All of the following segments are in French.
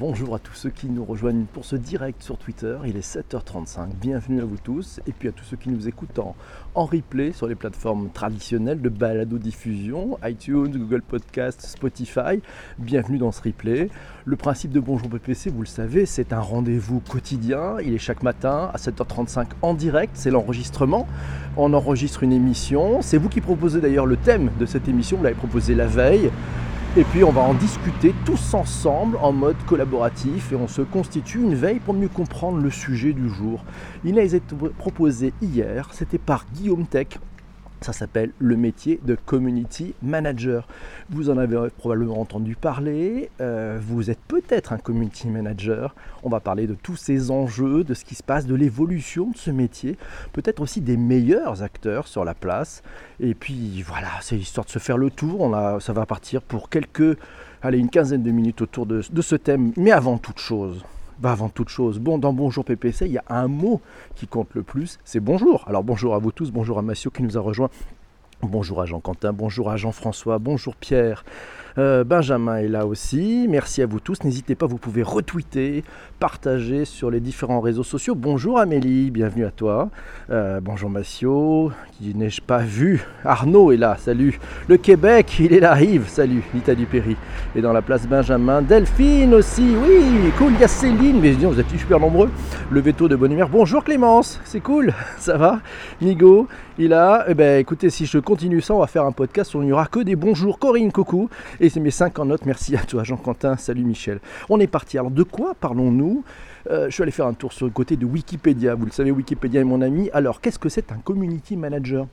bonjour à tous ceux qui nous rejoignent pour ce direct sur Twitter. Il est 7h35. Bienvenue à vous tous. Et puis à tous ceux qui nous écoutent en, replay sur les plateformes traditionnelles de balado-diffusion, iTunes, Google Podcast, Spotify. Bienvenue dans ce replay. Le principe de Bonjour PPC, vous le savez, c'est un rendez-vous quotidien. Il est chaque matin à 7h35 en direct. C'est l'enregistrement. On enregistre une émission. C'est vous qui proposez d'ailleurs le thème de cette émission. Vous l'avez proposé la veille. Et puis on va en discuter tous ensemble en mode collaboratif et on se constitue une veille pour mieux comprendre le sujet du jour. Il a été proposé hier, c'était par Guillaume Tech, ça s'appelle le métier de community manager. Vous en avez probablement entendu parler. Euh, vous êtes peut-être un community manager. On va parler de tous ces enjeux, de ce qui se passe, de l'évolution de ce métier. Peut-être aussi des meilleurs acteurs sur la place. Et puis voilà, c'est histoire de se faire le tour. Ça va partir pour quelques, allez, une quinzaine de minutes autour de ce thème. Mais avant toute chose, bah avant toute chose, bon, dans Bonjour PPC, il y a un mot qui compte le plus, c'est bonjour. Alors bonjour à vous tous, bonjour à Massio qui nous a rejoint, bonjour à Jean-Quentin, bonjour à Jean-François, bonjour Pierre. Euh, Benjamin est là aussi. Merci à vous tous. N'hésitez pas, vous pouvez retweeter, partager sur les différents réseaux sociaux. Bonjour Amélie, bienvenue à toi. Euh, bonjour Massio, qui n'ai-je pas vu? Arnaud est là, salut. Le Québec, il est là, Yves, salut. Nita Dupéry est dans la place Benjamin. Delphine aussi, oui, cool. Il y a Céline, mais vous êtes super nombreux. Le veto de bonne humeur. Bonjour Clémence, c'est cool, ça va? Nigo, il a. Eh ben écoutez, si je continue ça, on va faire un podcast où il n'y aura que des bonjours. Corinne, coucou. Et c'est mes 5 en note. Merci à toi, Jean-Quentin. Salut Michel. On est parti. Alors de quoi parlons-nous? Euh, Je suis allé faire un tour sur le côté de Wikipédia. Vous le savez, Wikipédia est mon ami. Alors qu'est-ce que c'est un community manager?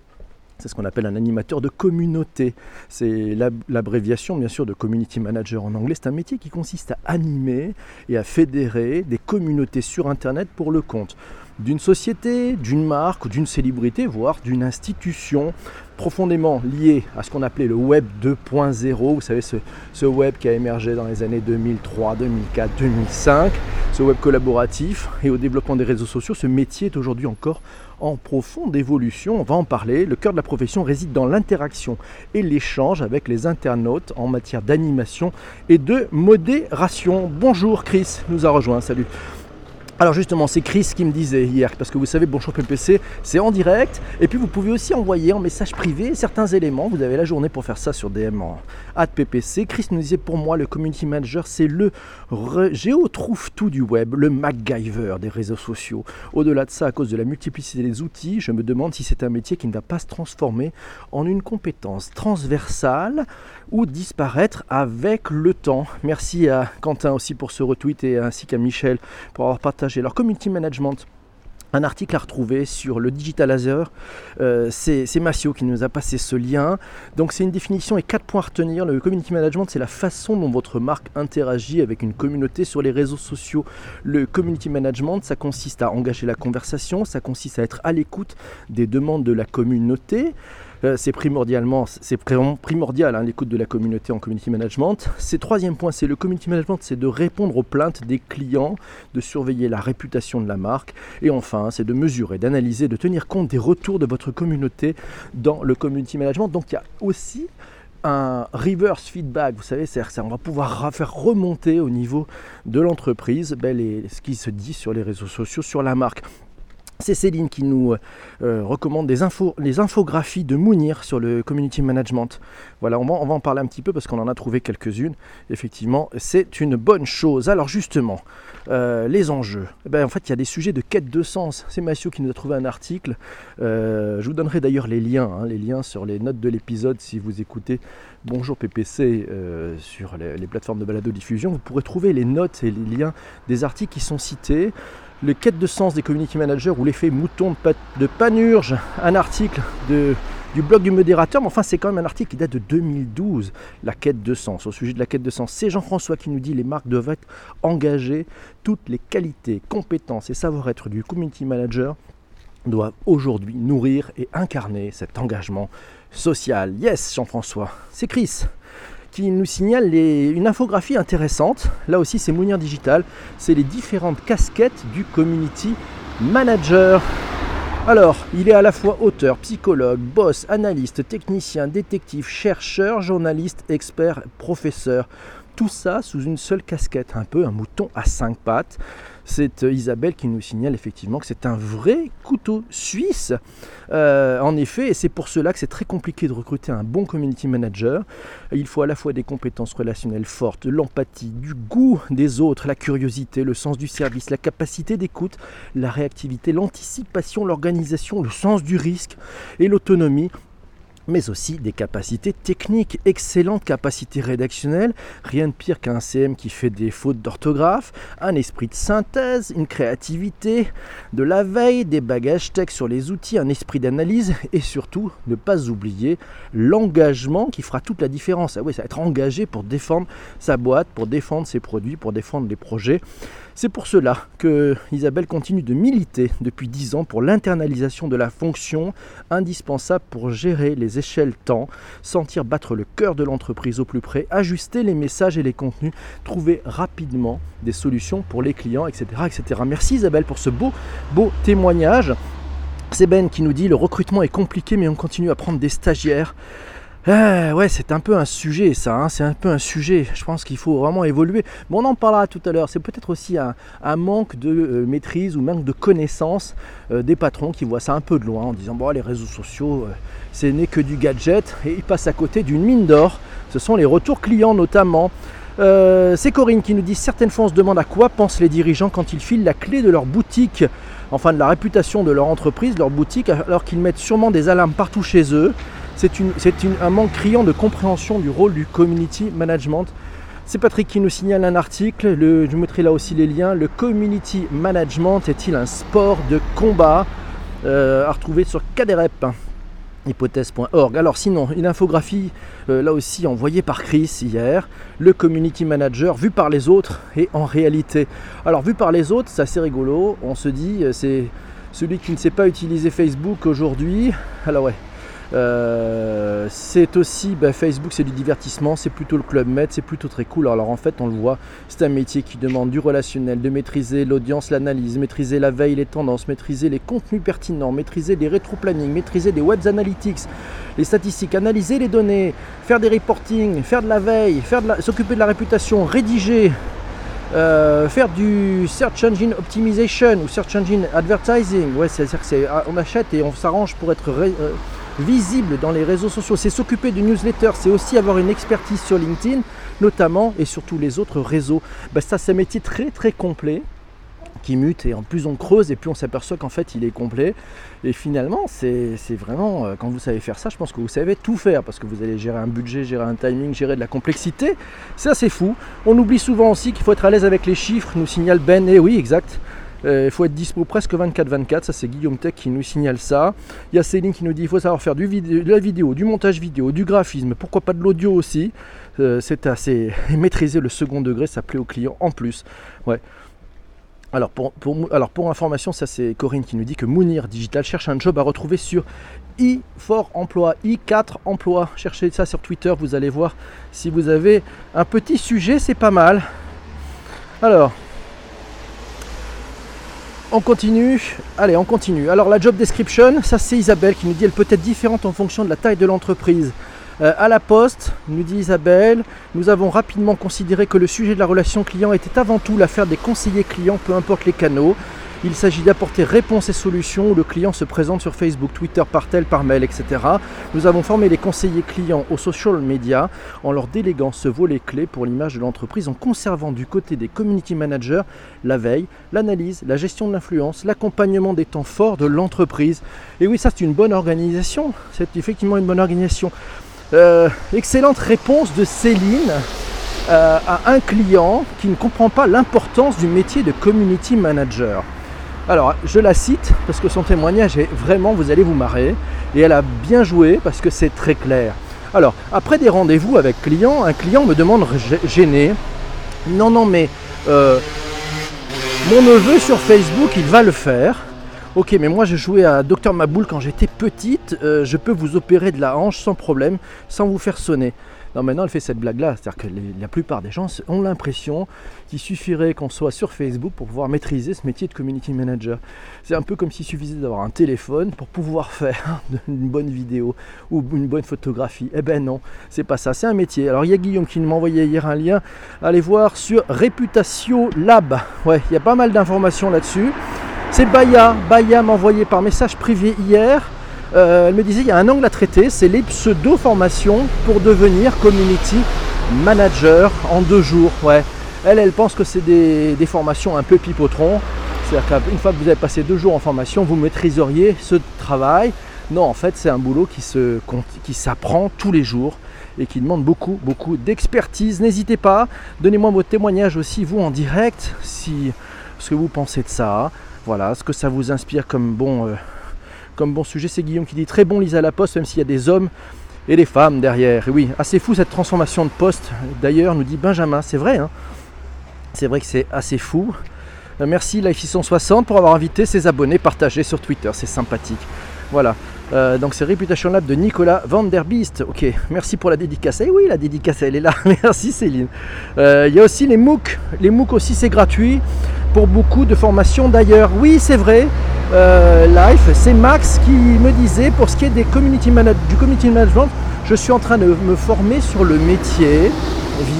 C'est ce qu'on appelle un animateur de communauté. C'est l'abréviation, bien sûr, de community manager en anglais. C'est un métier qui consiste à animer et à fédérer des communautés sur Internet pour le compte d'une société, d'une marque ou d'une célébrité, voire d'une institution profondément liée à ce qu'on appelait le web 2.0, vous savez ce, web qui a émergé dans les années 2003, 2004, 2005, ce web collaboratif et au développement des réseaux sociaux, ce métier est aujourd'hui encore en profonde évolution, on va en parler. Le cœur de la profession réside dans l'interaction et l'échange avec les internautes en matière d'animation et de modération. Bonjour Chris, nous a rejoint, salut. Alors justement, c'est Chris qui me disait hier, parce que vous savez, Bonjour PPC, c'est en direct, et puis vous pouvez aussi envoyer en message privé certains éléments, vous avez la journée pour faire ça sur DM en PPC. Chris nous disait, pour moi, le Community Manager, c'est le géo-trouve tout du web, le MacGyver des réseaux sociaux. Au-delà de ça, à cause de la multiplicité des outils, je me demande si c'est un métier qui ne va pas se transformer en une compétence transversale ou disparaître avec le temps. Merci à Quentin aussi pour ce retweet et ainsi qu'à Michel pour avoir partagé leur community management. Un article à retrouver sur le Digital Laser, euh, c'est Massio qui nous a passé ce lien. Donc c'est une définition et quatre points à retenir. Le community management, c'est la façon dont votre marque interagit avec une communauté sur les réseaux sociaux. Le community management, ça consiste à engager la conversation, ça consiste à être à l'écoute des demandes de la communauté. Euh, c'est primordialement, c'est primordial hein, l'écoute de la communauté en community management. C'est troisième point, c'est le community management, c'est de répondre aux plaintes des clients, de surveiller la réputation de la marque, et enfin, c'est de mesurer, d'analyser, de tenir compte des retours de votre communauté dans le community management. Donc il y a aussi un reverse feedback, vous savez, c'est on va pouvoir faire remonter au niveau de l'entreprise ben, ce qui se dit sur les réseaux sociaux, sur la marque. C'est Céline qui nous euh, recommande des infos, les infographies de Mounir sur le community management. Voilà, on va, en parler un petit peu parce qu'on en a trouvé quelques-unes. Effectivement, c'est une bonne chose. Alors justement, euh, les enjeux. Eh ben, en fait, il y a des sujets de quête de sens. C'est Mathieu qui nous a trouvé un article. Euh, je vous donnerai d'ailleurs les liens, hein, les liens sur les notes de l'épisode si vous écoutez Bonjour PPC sur les, les plateformes de balado-diffusion. Vous pourrez trouver les notes et les liens des articles qui sont cités le quête de sens des community managers ou l'effet mouton de, Panurge, un article du blog du modérateur, mais enfin c'est quand même un article qui date de 2012, la quête de sens. Au sujet de la quête de sens, c'est Jean-François qui nous dit les marques doivent être engagées, toutes les qualités, compétences et savoir-être du community manager doivent aujourd'hui nourrir et incarner cet engagement social. Yes Jean-François, c'est Chris qui nous signale une infographie intéressante. Là aussi, c'est Mounir Digital. C'est les différentes casquettes du community manager. Alors, il est à la fois auteur, psychologue, boss, analyste, technicien, détective, chercheur, journaliste, expert, professeur. Tout ça sous une seule casquette, un peu un mouton à cinq pattes. C'est euh, Isabelle qui nous signale effectivement que c'est un vrai couteau suisse. Euh, en effet, et c'est pour cela que c'est très compliqué de recruter un bon community manager. Il faut à la fois des compétences relationnelles fortes, l'empathie, du goût des autres, la curiosité, le sens du service, la capacité d'écoute, la réactivité, l'anticipation, l'organisation, le sens du risque et l'autonomie mais aussi des capacités techniques, excellentes capacités rédactionnelles, rien de pire qu'un CM qui fait des fautes d'orthographe, un esprit de synthèse, une créativité, de la veille, des bagages tech sur les outils, un esprit d'analyse et surtout ne pas oublier l'engagement qui fera toute la différence. Ah oui, ça être engagé pour défendre sa boîte, pour défendre ses produits, pour défendre les projets. C'est pour cela que Isabelle continue de militer depuis 10 ans pour l'internalisation de la fonction indispensable pour gérer les échelles temps, sentir battre le cœur de l'entreprise au plus près, ajuster les messages et les contenus, trouver rapidement des solutions pour les clients, etc. etc. Merci Isabelle pour ce beau, beau témoignage. C'est Ben qui nous dit le recrutement est compliqué mais on continue à prendre des stagiaires. Ah, ouais, c'est un peu un sujet ça, hein, c'est un peu un sujet. Je pense qu'il faut vraiment évoluer. Mais on en parlera tout à l'heure. C'est peut-être aussi un, manque de euh, maîtrise ou manque de connaissance euh, des patrons qui voient ça un peu de loin en disant bon, les réseaux sociaux, euh, c'est n'est que du gadget et ils passent à côté d'une mine d'or. Ce sont les retours clients notamment. c'est Corinne qui nous dit certaines fois on se demande à quoi pensent les dirigeants quand ils filent la clé de leur boutique, enfin de la réputation de leur entreprise, leur boutique, alors qu'ils mettent sûrement des alarmes partout chez eux c'est un manque criant de compréhension du rôle du community management. C'est Patrick qui nous signale un article, je mettrai là aussi les liens. Le community management est-il un sport de combat? Euh, à retrouver sur KDREP hypothèse.org. Alors sinon, une infographie euh, là aussi envoyée par Chris hier, le community manager vu par les autres et en réalité. Alors vu par les autres, c'est assez rigolo, on se dit euh, c'est celui qui ne sait pas utiliser Facebook aujourd'hui. Alors ouais, euh, c'est aussi bah, Facebook, c'est du divertissement, c'est plutôt le club med, c'est plutôt très cool. Alors en fait, on le voit, c'est un métier qui demande du relationnel, de maîtriser l'audience, l'analyse, maîtriser la veille, les tendances, maîtriser les contenus pertinents, maîtriser les rétro-planning, maîtriser des web analytics, les statistiques, analyser les données, faire des reporting, faire de la veille, s'occuper de la réputation, rédiger. Euh, faire du search engine optimization ou search engine advertising, ouais, c'est-à-dire qu'on achète et on s'arrange pour être euh, visible dans les réseaux sociaux. C'est s'occuper du newsletter, c'est aussi avoir une expertise sur LinkedIn, notamment, et sur tous les autres réseaux. Ben, ça, c'est un métier très très complet qui mute et en plus on creuse et plus on s'aperçoit qu'en fait il est complet et finalement c'est vraiment euh, quand vous savez faire ça je pense que vous savez tout faire parce que vous allez gérer un budget gérer un timing gérer de la complexité c'est assez fou on oublie souvent aussi qu'il faut être à l'aise avec les chiffres nous signale Ben et oui exact il faut être dispo presque 24-24, ça c'est Guillaume Tech qui nous signale ça. Il y a Céline qui nous dit qu'il faut savoir faire de la vidéo, du montage vidéo, du graphisme, pourquoi pas de l'audio aussi. Euh, c'est assez maîtriser le second degré, ça plaît aux clients en plus. Ouais. Alors pour, alors pour information, ça c'est Corinne qui nous dit que Mounir Digital cherche un job à retrouver sur i4 emploi, i4 emploi. Cherchez ça sur Twitter, vous allez voir si vous avez un petit sujet, c'est pas mal. Alors, on continue. Allez, on continue. Alors la job description, ça c'est Isabelle qui nous dit elle peut être différente en fonction de la taille de l'entreprise. Euh, à la poste, nous dit Isabelle, nous avons rapidement considéré que le sujet de la relation client était avant tout l'affaire des conseillers clients, peu importe les canaux. Il s'agit d'apporter réponse et solutions où le client se présente sur Facebook, Twitter, par tel, par mail, etc. Nous avons formé les conseillers clients aux social media en leur déléguant ce volet clé pour l'image de l'entreprise en conservant du côté des community managers la veille, l'analyse, la gestion de l'influence, l'accompagnement des temps forts de l'entreprise. Et oui, ça c'est une bonne organisation. C'est effectivement une bonne organisation. Euh, excellente réponse de Céline. Euh, à un client qui ne comprend pas l'importance du métier de community manager. Alors, je la cite parce que son témoignage est vraiment, vous allez vous marrer. Et elle a bien joué parce que c'est très clair. Alors, après des rendez-vous avec clients, un client me demande gêné Non, non, mais euh, mon neveu sur Facebook, il va le faire. Ok, mais moi je jouais à Docteur Maboul quand j'étais petite. Euh, je peux vous opérer de la hanche sans problème, sans vous faire sonner. Non, maintenant elle fait cette blague-là, c'est-à-dire que la plupart des gens ont l'impression qu'il suffirait qu'on soit sur Facebook pour pouvoir maîtriser ce métier de community manager. C'est un peu comme s'il suffisait d'avoir un téléphone pour pouvoir faire une bonne vidéo ou une bonne photographie. Eh ben non, c'est pas ça, c'est un métier. Alors il y a Guillaume qui m'a envoyé hier un lien, allez voir sur Reputation Lab. Ouais, il y a pas mal d'informations là-dessus. C'est Baya, Baya m'a envoyé par message privé hier. Euh, elle me disait il y a un angle à traiter, c'est les pseudo-formations pour devenir community manager en deux jours. Elle, pense que c'est des, formations un peu pipotron. C'est-à-dire qu'une fois que vous avez passé deux jours en formation, vous maîtriseriez ce travail. Non, en fait, c'est un boulot qui, se, qui s'apprend tous les jours et qui demande beaucoup, beaucoup d'expertise. N'hésitez pas, donnez-moi vos témoignages aussi, vous en direct, si ce que vous pensez de ça. Voilà, ce que ça vous inspire comme bon, euh, comme bon sujet. C'est Guillaume qui dit très bon Lisa poste, même s'il y a des hommes et des femmes derrière. Et oui, assez fou cette transformation de poste. D'ailleurs, nous dit Benjamin, c'est vrai. Hein c'est vrai que c'est assez fou. Euh, merci Life 660 pour avoir invité ses abonnés, partagés sur Twitter, c'est sympathique. Voilà. Euh, donc c'est Reputation Lab de Nicolas Van Der Beest. Ok, merci pour la dédicace. Eh oui, la dédicace, elle est là. merci Céline. Il y a aussi les MOOC. Les MOOC aussi, c'est gratuit pour beaucoup de formations d'ailleurs. Oui, c'est vrai. Euh, Life, c'est Max qui me disait pour ce qui est des community du community management, je suis en train de me former sur le métier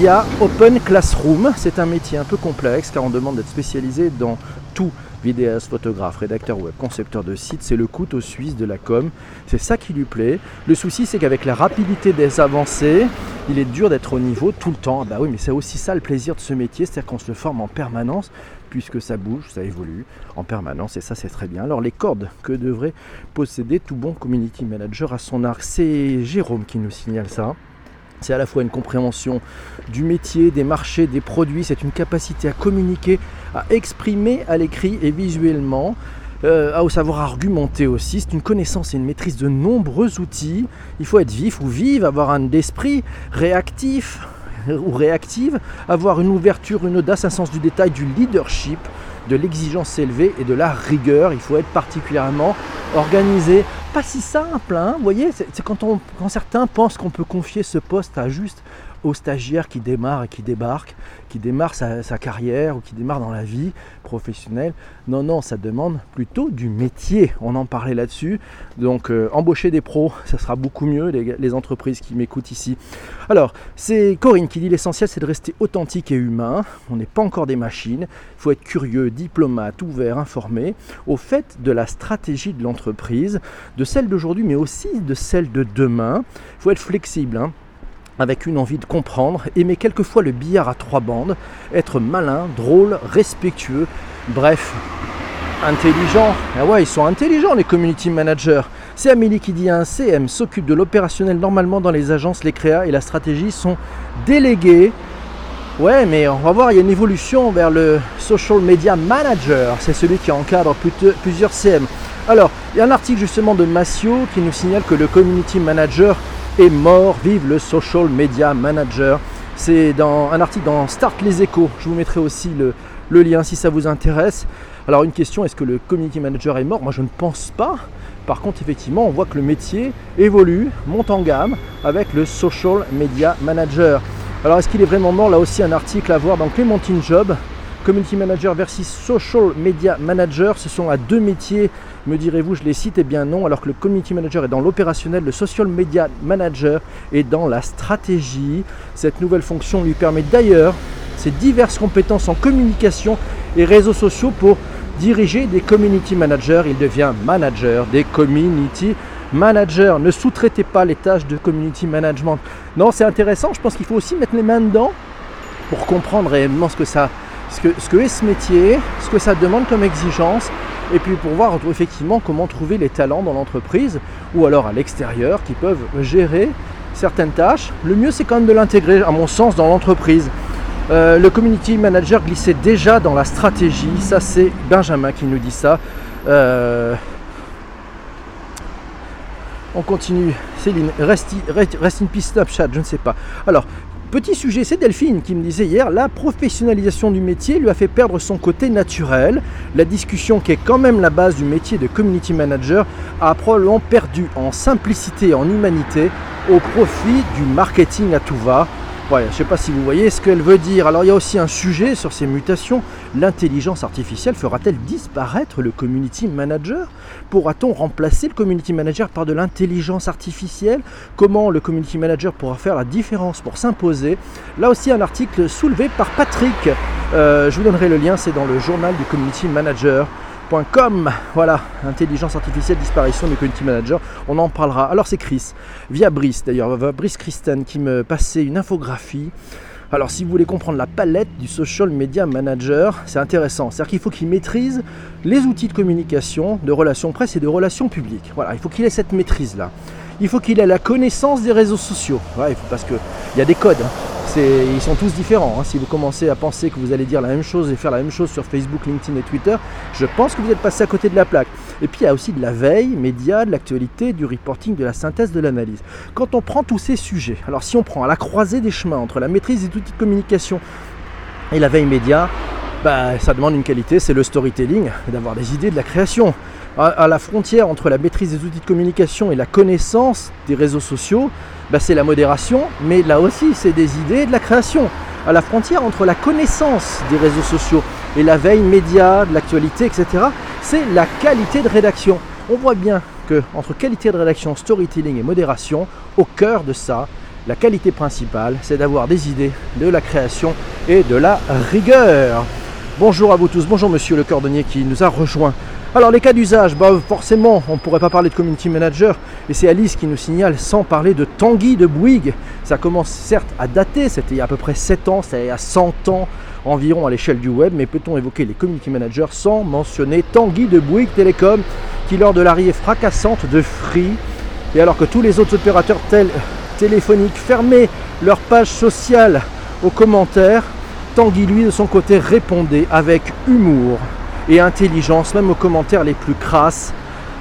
via Open Classroom. C'est un métier un peu complexe car on demande d'être spécialisé dans tout vidéaste, photographe, rédacteur web, concepteur de site, c'est le couteau suisse de la com. C'est ça qui lui plaît. Le souci, c'est qu'avec la rapidité des avancées, il est dur d'être au niveau tout le temps. Bah oui, mais c'est aussi ça le plaisir de ce métier, c'est-à-dire qu'on se forme en permanence puisque ça bouge, ça évolue en permanence et ça c'est très bien. Alors les cordes que devrait posséder tout bon community manager à son arc, c'est Jérôme qui nous signale ça. C'est à la fois une compréhension du métier, des marchés, des produits, c'est une capacité à communiquer, à exprimer à l'écrit et visuellement, euh, à savoir argumenter aussi. C'est une connaissance et une maîtrise de nombreux outils. Il faut être vif ou vive, avoir un esprit réactif ou réactive, avoir une ouverture, une audace, un sens du détail, du leadership, de l'exigence élevée et de la rigueur. Il faut être particulièrement organisé. Pas si simple, hein vous voyez, c'est quand, quand certains pensent qu'on peut confier ce poste à juste aux stagiaires qui démarrent et qui débarquent, qui démarrent sa, carrière ou qui démarrent dans la vie professionnelle. Non, non, ça demande plutôt du métier. On en parlait là-dessus. Donc euh, embaucher des pros, ça sera beaucoup mieux, les, entreprises qui m'écoutent ici. Alors, c'est Corinne qui dit l'essentiel c'est de rester authentique et humain. On n'est pas encore des machines. Il faut être curieux, diplomate, ouvert, informé au fait de la stratégie de l'entreprise, de celle d'aujourd'hui, mais aussi de celle de demain. Il faut être flexible. Hein avec une envie de comprendre, aimer quelquefois le billard à trois bandes, être malin, drôle, respectueux, bref, intelligent. Ah ouais, ils sont intelligents les community managers. C'est Amélie qui dit un CM s'occupe de l'opérationnel normalement dans les agences, les créas et la stratégie sont délégués. Ouais, mais on va voir, il y a une évolution vers le social media manager. C'est celui qui encadre plusieurs CM. Alors, il y a un article justement de Massio qui nous signale que le community manager est mort. Vive le social media manager. C'est dans un article dans Start les échos. Je vous mettrai aussi le, lien si ça vous intéresse. Alors une question, est-ce que le community manager est mort? Moi je ne pense pas. Par contre, effectivement, on voit que le métier évolue, monte en gamme avec le social media manager. Alors est-ce qu'il est vraiment mort? Là aussi un article à voir dans Clémentine Job. Community manager versus social media manager, ce sont à deux métiers me direz-vous, je les cite Eh bien non, alors que le community manager est dans l'opérationnel, le social media manager est dans la stratégie. Cette nouvelle fonction lui permet d'ailleurs ses diverses compétences en communication et réseaux sociaux pour diriger des community managers. Il devient manager des community managers. Ne sous-traitez pas les tâches de community management. Non, c'est intéressant. Je pense qu'il faut aussi mettre les mains dedans pour comprendre réellement ce que ce ce que est ce métier, ce que ça demande comme exigence et puis pour voir effectivement comment trouver les talents dans l'entreprise ou alors à l'extérieur qui peuvent gérer certaines tâches. Le mieux c'est quand même de l'intégrer à mon sens dans l'entreprise. Euh, le community manager glissait déjà dans la stratégie, ça c'est Benjamin qui nous dit ça. Euh, on continue. Céline, reste, reste in peace Snapchat, je ne sais pas. Alors, Petit sujet, c'est Delphine qui me disait hier, la professionnalisation du métier lui a fait perdre son côté naturel. La discussion qui est quand même la base du métier de community manager a probablement perdu en simplicité et en humanité au profit du marketing à tout va. Ouais, je ne sais pas si vous voyez ce qu'elle veut dire. Alors il y a aussi un sujet sur ces mutations. L'intelligence artificielle fera-t-elle disparaître le community manager? Pourra-t-on remplacer le community manager par de l'intelligence artificielle? Comment le community manager pourra faire la différence pour s'imposer? Là aussi un article soulevé par Patrick. Euh, je vous donnerai le lien, c'est dans le journal du community manager. Voilà, intelligence artificielle, disparition du community manager. On en parlera. Alors c'est Chris, via Brice d'ailleurs, Brice Christen qui me passait une infographie. Alors si vous voulez comprendre la palette du social media manager, c'est intéressant. C'est-à-dire qu'il faut qu'il maîtrise les outils de communication, de relations presse et de relations publiques. Voilà, il faut qu'il ait cette maîtrise-là. Il faut qu'il ait la connaissance des réseaux sociaux. faut, parce qu'il y a des codes. Hein ils sont tous différents. Hein. Si vous commencez à penser que vous allez dire la même chose et faire la même chose sur Facebook, LinkedIn et Twitter, je pense que vous êtes passé à côté de la plaque. Et puis il y a aussi de la veille, média, de l'actualité, du reporting, de la synthèse, de l'analyse. Quand on prend tous ces sujets, alors si on prend à la croisée des chemins entre la maîtrise des outils de communication et la veille média, bah, ça demande une qualité, c'est le storytelling, d'avoir des idées de la création. À, la frontière entre la maîtrise des outils de communication et la connaissance des réseaux sociaux, bah, c'est la modération, mais là aussi c'est des idées et de la création. À la frontière entre la connaissance des réseaux sociaux et la veille média, de l'actualité, etc., c'est la qualité de rédaction. On voit bien que entre qualité de rédaction, storytelling et modération, au cœur de ça, la qualité principale, c'est d'avoir des idées, de la création et de la rigueur. Bonjour à vous tous, bonjour monsieur le cordonnier qui nous a rejoint alors les cas d'usage, bah forcément on ne pourrait pas parler de community manager et c'est Alice qui nous signale sans parler de Tanguy de Bouygues. Ça commence certes à dater, c'était il y a à peu près 7 ans, c'était il y a 100 ans environ à l'échelle du web, mais peut-on évoquer les community managers sans mentionner Tanguy de Bouygues Télécom qui lors de l'arrivée fracassante de Free et alors que tous les autres opérateurs téléphoniques fermaient leur page sociale aux commentaires, Tanguy lui de son côté répondait avec humour et intelligence, même aux commentaires les plus crasses.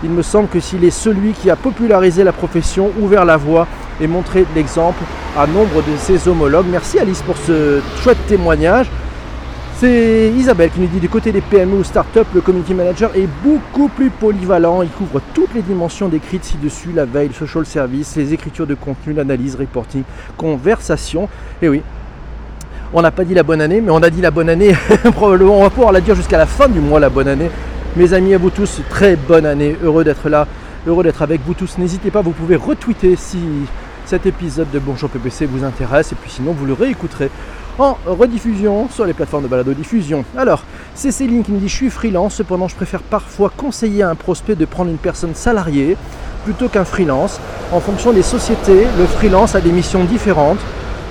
Il me semble que s'il est celui qui a popularisé la profession, ouvert la voie et montré l'exemple à nombre de ses homologues. Merci Alice pour ce chouette témoignage. C'est Isabelle qui nous dit du côté des PME ou start-up, le community manager est beaucoup plus polyvalent. Il couvre toutes les dimensions décrites ci-dessus, la veille, le social service, les écritures de contenu, l'analyse, reporting, conversation. Et oui, on n'a pas dit la bonne année, mais on a dit la bonne année. Probablement, on va pouvoir la dire jusqu'à la fin du mois, la bonne année. Mes amis, à vous tous, très bonne année. Heureux d'être là, heureux d'être avec vous tous. N'hésitez pas, vous pouvez retweeter si cet épisode de Bonjour PPC vous intéresse. Et puis sinon, vous le réécouterez en rediffusion sur les plateformes de balado diffusion. Alors, c'est Céline qui me dit Je suis freelance, cependant, je préfère parfois conseiller à un prospect de prendre une personne salariée plutôt qu'un freelance. En fonction des sociétés, le freelance a des missions différentes.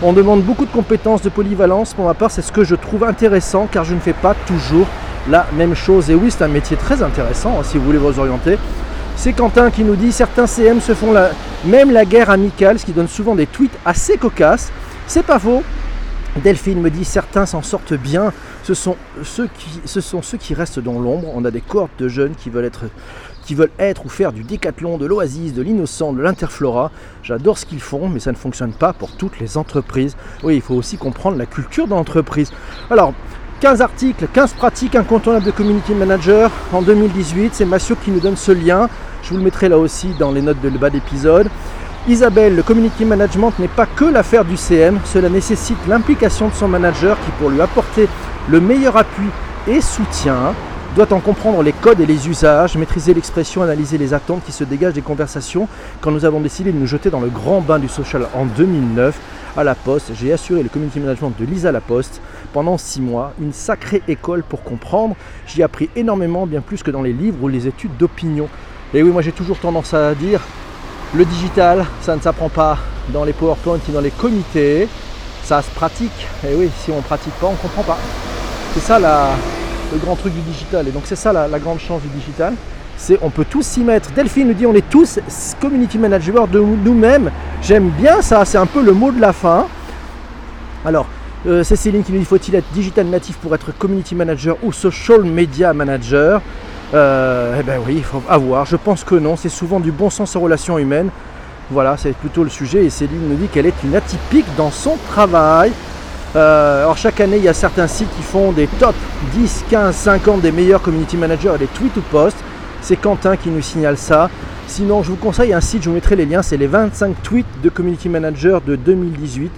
On demande beaucoup de compétences de polyvalence. Pour ma part, c'est ce que je trouve intéressant car je ne fais pas toujours la même chose. Et oui, c'est un métier très intéressant hein, si vous voulez vous orienter. C'est Quentin qui nous dit certains CM se font la, même la guerre amicale, ce qui donne souvent des tweets assez cocasses. C'est pas faux. Delphine me dit certains s'en sortent bien. Ce sont, ceux qui, ce sont ceux qui restent dans l'ombre. On a des cohortes de jeunes qui veulent être qui veulent être ou faire du décathlon, de l'oasis, de l'innocent, de l'interflora. J'adore ce qu'ils font, mais ça ne fonctionne pas pour toutes les entreprises. Oui, il faut aussi comprendre la culture d'entreprise. Alors, 15 articles, 15 pratiques incontournables de community manager en 2018. C'est Massio qui nous donne ce lien. Je vous le mettrai là aussi dans les notes de bas d'épisode. Isabelle, le community management n'est pas que l'affaire du CM, cela nécessite l'implication de son manager qui pour lui apporter le meilleur appui et soutien doit en comprendre les codes et les usages, maîtriser l'expression, analyser les attentes qui se dégagent des conversations. Quand nous avons décidé de nous jeter dans le grand bain du social en 2009, à la Poste, j'ai assuré le community management de Lisa La Poste pendant six mois, une sacrée école pour comprendre. J'y ai appris énormément, bien plus que dans les livres ou les études d'opinion. Et oui, moi j'ai toujours tendance à dire, le digital, ça ne s'apprend pas dans les PowerPoint ni dans les comités, ça se pratique. Et oui, si on ne pratique pas, on ne comprend pas. C'est ça la, le grand truc du digital. Et donc c'est ça la, grande chance du digital. C'est on peut tous s'y mettre. Delphine nous dit on est tous community managers de nous-mêmes. J'aime bien ça, c'est un peu le mot de la fin. Alors, euh, c'est Céline qui nous dit faut-il être digital natif pour être community manager ou social media manager? Euh, Eh ben oui, il faut avoir. Je pense que non. C'est souvent du bon sens en relations humaines. Voilà, c'est plutôt le sujet. Et Céline nous dit qu'elle est une atypique dans son travail. Euh, alors chaque année, il y a certains sites qui font des top 10, 15, 50 des meilleurs community managers et des tweets ou posts. C'est Quentin qui nous signale ça. Sinon, je vous conseille un site, je vous mettrai les liens, c'est les 25 tweets de community manager de 2018,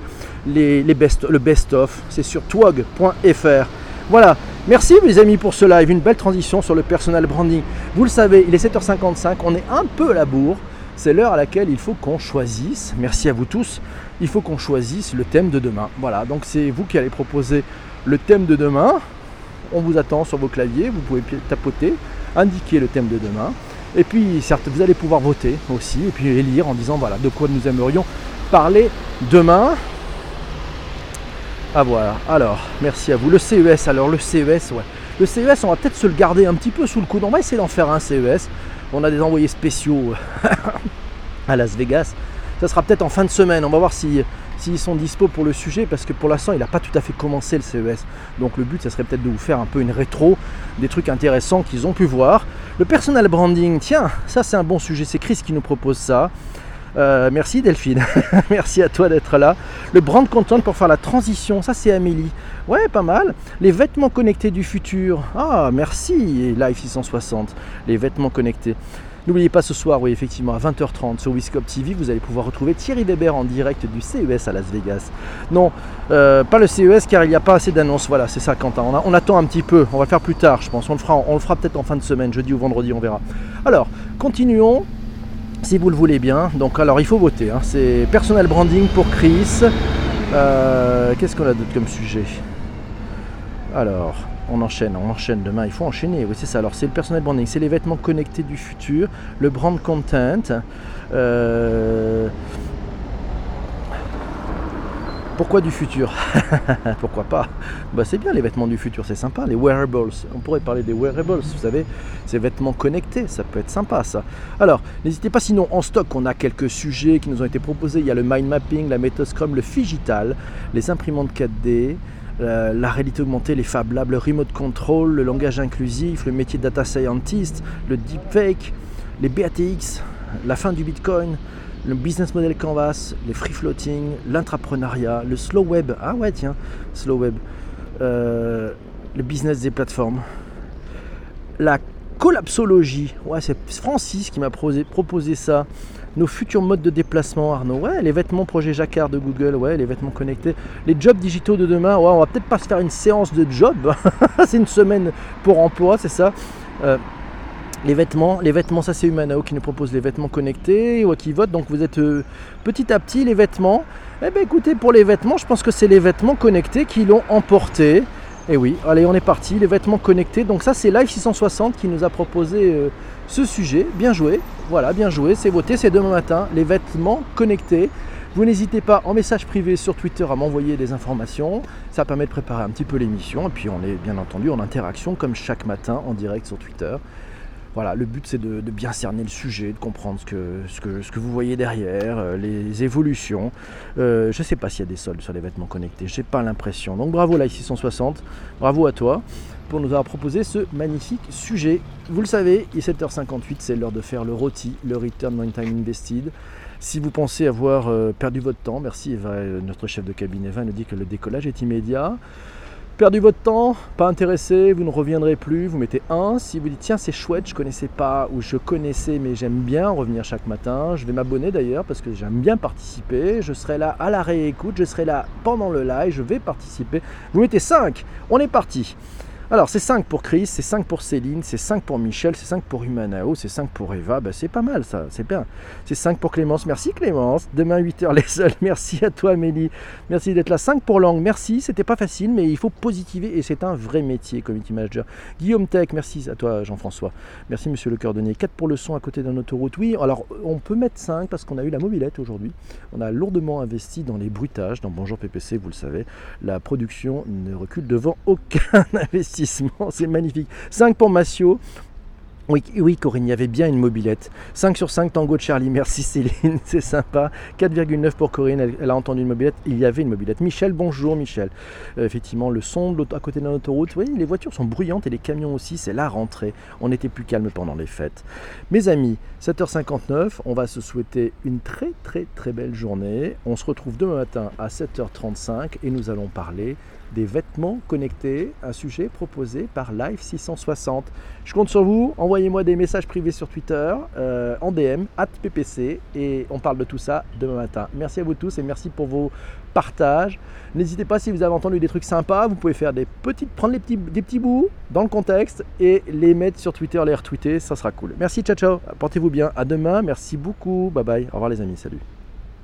les, best, le best-of. C'est sur twog.fr. Voilà, merci mes amis pour ce live, une belle transition sur le personal branding. Vous le savez, il est 7h55, on est un peu à la bourre. C'est l'heure à laquelle il faut qu'on choisisse, merci à vous tous, il faut qu'on choisisse le thème de demain. Voilà, donc c'est vous qui allez proposer le thème de demain. On vous attend sur vos claviers, vous pouvez tapoter, indiquer le thème de demain. Et puis, certes, vous allez pouvoir voter aussi, et puis élire en disant voilà de quoi nous aimerions parler demain. Ah voilà, alors, merci à vous. Le CES, alors le CES, ouais. Le CES, on va peut-être se le garder un petit peu sous le coude. On va essayer d'en faire un CES. On a des envoyés spéciaux à Las Vegas. Ça sera peut-être en fin de semaine. On va voir s'ils sont dispo pour le sujet parce que pour l'instant il n'a pas tout à fait commencé le CES. Donc le but ça serait peut-être de vous faire un peu une rétro des trucs intéressants qu'ils ont pu voir. Le personal branding, tiens, ça c'est un bon sujet. C'est Chris qui nous propose ça. Euh, merci Delphine, merci à toi d'être là. Le brand content pour faire la transition, ça c'est Amélie. Ouais, pas mal. Les vêtements connectés du futur. Ah, merci Live 660. Les vêtements connectés. N'oubliez pas ce soir, oui, effectivement, à 20h30 sur Wiscop TV, vous allez pouvoir retrouver Thierry Weber en direct du CES à Las Vegas. Non, euh, pas le CES car il n'y a pas assez d'annonces. Voilà, c'est ça, Quentin. On, attend un petit peu. On va le faire plus tard, je pense. On fera, on le fera peut-être en fin de semaine, jeudi ou vendredi, on verra. Alors, continuons si vous le voulez bien. Donc alors il faut voter. Hein. C'est personal branding pour Chris. Euh, qu'est-ce qu'on a d'autre comme sujet? Alors, on enchaîne, on enchaîne demain. Il faut enchaîner. Oui, c'est ça. Alors c'est le personal branding, c'est les vêtements connectés du futur, le brand content. Euh, pourquoi du futur Pourquoi pas bah, C'est bien les vêtements du futur, c'est sympa. Les wearables, on pourrait parler des wearables, vous savez, ces vêtements connectés, ça peut être sympa ça. Alors, n'hésitez pas, sinon en stock, on a quelques sujets qui nous ont été proposés. Il y a le mind mapping, la méthode le Figital, les imprimantes 4D, euh, la réalité augmentée, les Fab Labs, le remote control, le langage inclusif, le métier de data scientist, le deepfake, les BATX, la fin du Bitcoin, le business model canvas, les free floating, l'intrapreneuriat, le slow web, ah ouais tiens, slow web, euh, le business des plateformes, la collapsologie, ouais c'est Francis qui m'a proposé ça, nos futurs modes de déplacement Arnaud, ouais les vêtements projet Jacquard de Google, ouais les vêtements connectés, les jobs digitaux de demain, ouais on va peut-être pas se faire une séance de job, c'est une semaine pour emploi, c'est ça. Euh, les vêtements, les vêtements, ça c'est Humanao qui nous propose les vêtements connectés, ou qui vote. Donc vous êtes euh, petit à petit les vêtements. Eh bien écoutez, pour les vêtements, je pense que c'est les vêtements connectés qui l'ont emporté. Et eh oui, allez, on est parti, les vêtements connectés. Donc ça c'est Live 660 qui nous a proposé euh, ce sujet. Bien joué, voilà, bien joué, c'est voté, c'est demain matin, les vêtements connectés. Vous n'hésitez pas en message privé sur Twitter à m'envoyer des informations. Ça permet de préparer un petit peu l'émission. Et puis on est bien entendu en interaction comme chaque matin en direct sur Twitter. Voilà, le but c'est de, bien cerner le sujet, de comprendre ce que, vous voyez derrière, euh, les évolutions. Euh, je ne sais pas s'il y a des soldes sur les vêtements connectés, j'ai pas l'impression. Donc bravo la 660, bravo à toi pour nous avoir proposé ce magnifique sujet. Vous le savez, il est 7h58, c'est l'heure de faire le rôti, le Return on Time Invested. Si vous pensez avoir euh, perdu votre temps, merci notre chef de cabinet Eva nous dit que le décollage est immédiat perdu votre temps, pas intéressé, vous ne reviendrez plus, vous mettez 1. Si vous dites tiens c'est chouette, je connaissais pas ou je connaissais mais j'aime bien revenir chaque matin, je vais m'abonner d'ailleurs parce que j'aime bien participer, je serai là à la réécoute, je serai là pendant le live, je vais participer. Vous mettez 5, on est parti. Alors c'est 5 pour Chris, c'est 5 pour Céline, c'est 5 pour Michel, c'est 5 pour Humanao, c'est 5 pour Eva, ben, c'est pas mal ça, c'est bien. C'est 5 pour Clémence, merci Clémence. Demain 8h les seuls, merci à toi Amélie, merci d'être là. 5 pour Langue, merci, c'était pas facile mais il faut positiver et c'est un vrai métier community manager. Guillaume Tech, merci à toi Jean-François, merci monsieur le cordonnier. 4 pour le son à côté d'un autoroute, oui, alors on peut mettre 5 parce qu'on a eu la mobilette aujourd'hui. On a lourdement investi dans les bruitages, dans Bonjour PPC, vous le savez. La production ne recule devant aucun investissement c'est magnifique. 5 pour Massio. Oui, oui, Corinne, il y avait bien une mobilette. 5 sur 5, Tango de Charlie, merci Céline, c'est sympa. 4,9 pour Corinne, elle, a entendu une mobilette, il y avait une mobilette. Michel, bonjour Michel. Euh, effectivement, le son à côté de l'autoroute, oui, les voitures sont bruyantes et les camions aussi, c'est la rentrée. On était plus calme pendant les fêtes. Mes amis, 7h59, on va se souhaiter une très très très belle journée. On se retrouve demain matin à 7h35 et nous allons parler des vêtements connectés, un sujet proposé par Live 660. Je compte sur vous, envoyez-moi des messages privés sur Twitter, euh, en DM, at PPC, et on parle de tout ça demain matin. Merci à vous tous et merci pour vos partages. N'hésitez pas si vous avez entendu des trucs sympas, vous pouvez faire des petites, prendre des petits bouts dans le contexte et les mettre sur Twitter, les retweeter, ça sera cool. Merci, ciao ciao, portez-vous bien, à demain, merci beaucoup, bye bye, au revoir les amis, salut.